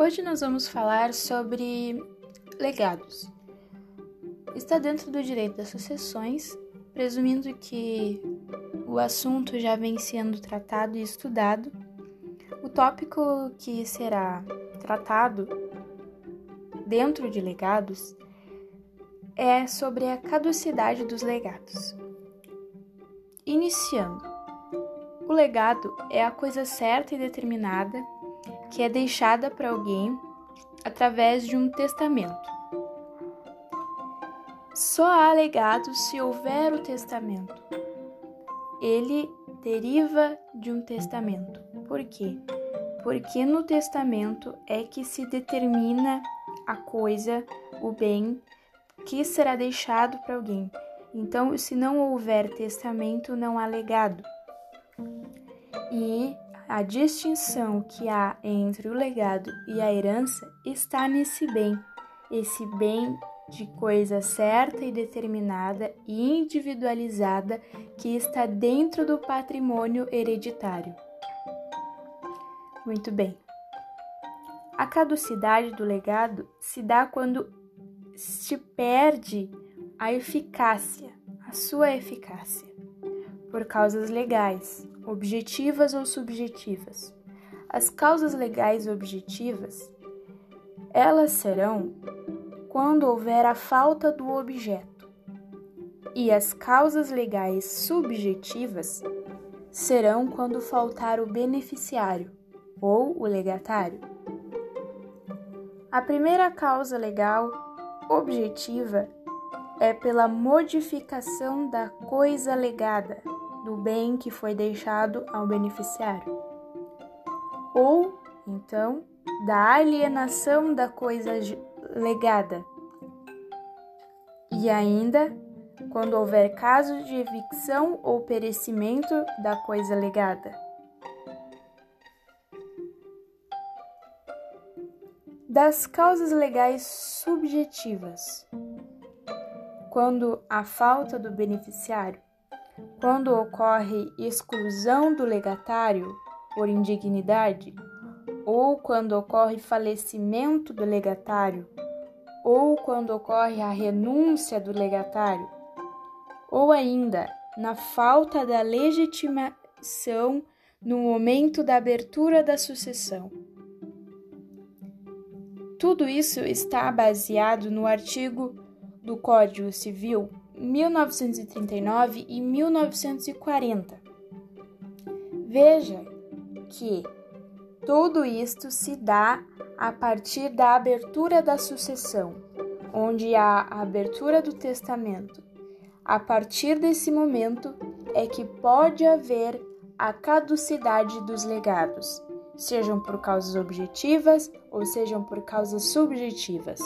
Hoje nós vamos falar sobre legados. Está dentro do direito das sucessões, presumindo que o assunto já vem sendo tratado e estudado. O tópico que será tratado dentro de legados é sobre a caducidade dos legados. Iniciando, o legado é a coisa certa e determinada que é deixada para alguém através de um testamento. Só há legado se houver o testamento. Ele deriva de um testamento. Por quê? Porque no testamento é que se determina a coisa, o bem que será deixado para alguém. Então, se não houver testamento, não há legado. E a distinção que há entre o legado e a herança está nesse bem, esse bem de coisa certa e determinada e individualizada que está dentro do patrimônio hereditário. Muito bem. A caducidade do legado se dá quando se perde a eficácia, a sua eficácia, por causas legais, objetivas ou subjetivas. As causas legais objetivas, elas serão quando houver a falta do objeto. E as causas legais subjetivas serão quando faltar o beneficiário ou o legatário. A primeira causa legal objetiva é pela modificação da coisa legada, do bem que foi deixado ao beneficiário, ou então da alienação da coisa legada. E ainda, quando houver caso de evicção ou perecimento da coisa legada. Das causas legais subjetivas. Quando a falta do beneficiário quando ocorre exclusão do legatário por indignidade, ou quando ocorre falecimento do legatário, ou quando ocorre a renúncia do legatário, ou ainda na falta da legitimação no momento da abertura da sucessão. Tudo isso está baseado no artigo do Código Civil 1939 e 1940. Veja que tudo isto se dá a partir da abertura da sucessão, onde há a abertura do testamento. A partir desse momento é que pode haver a caducidade dos legados, sejam por causas objetivas ou sejam por causas subjetivas.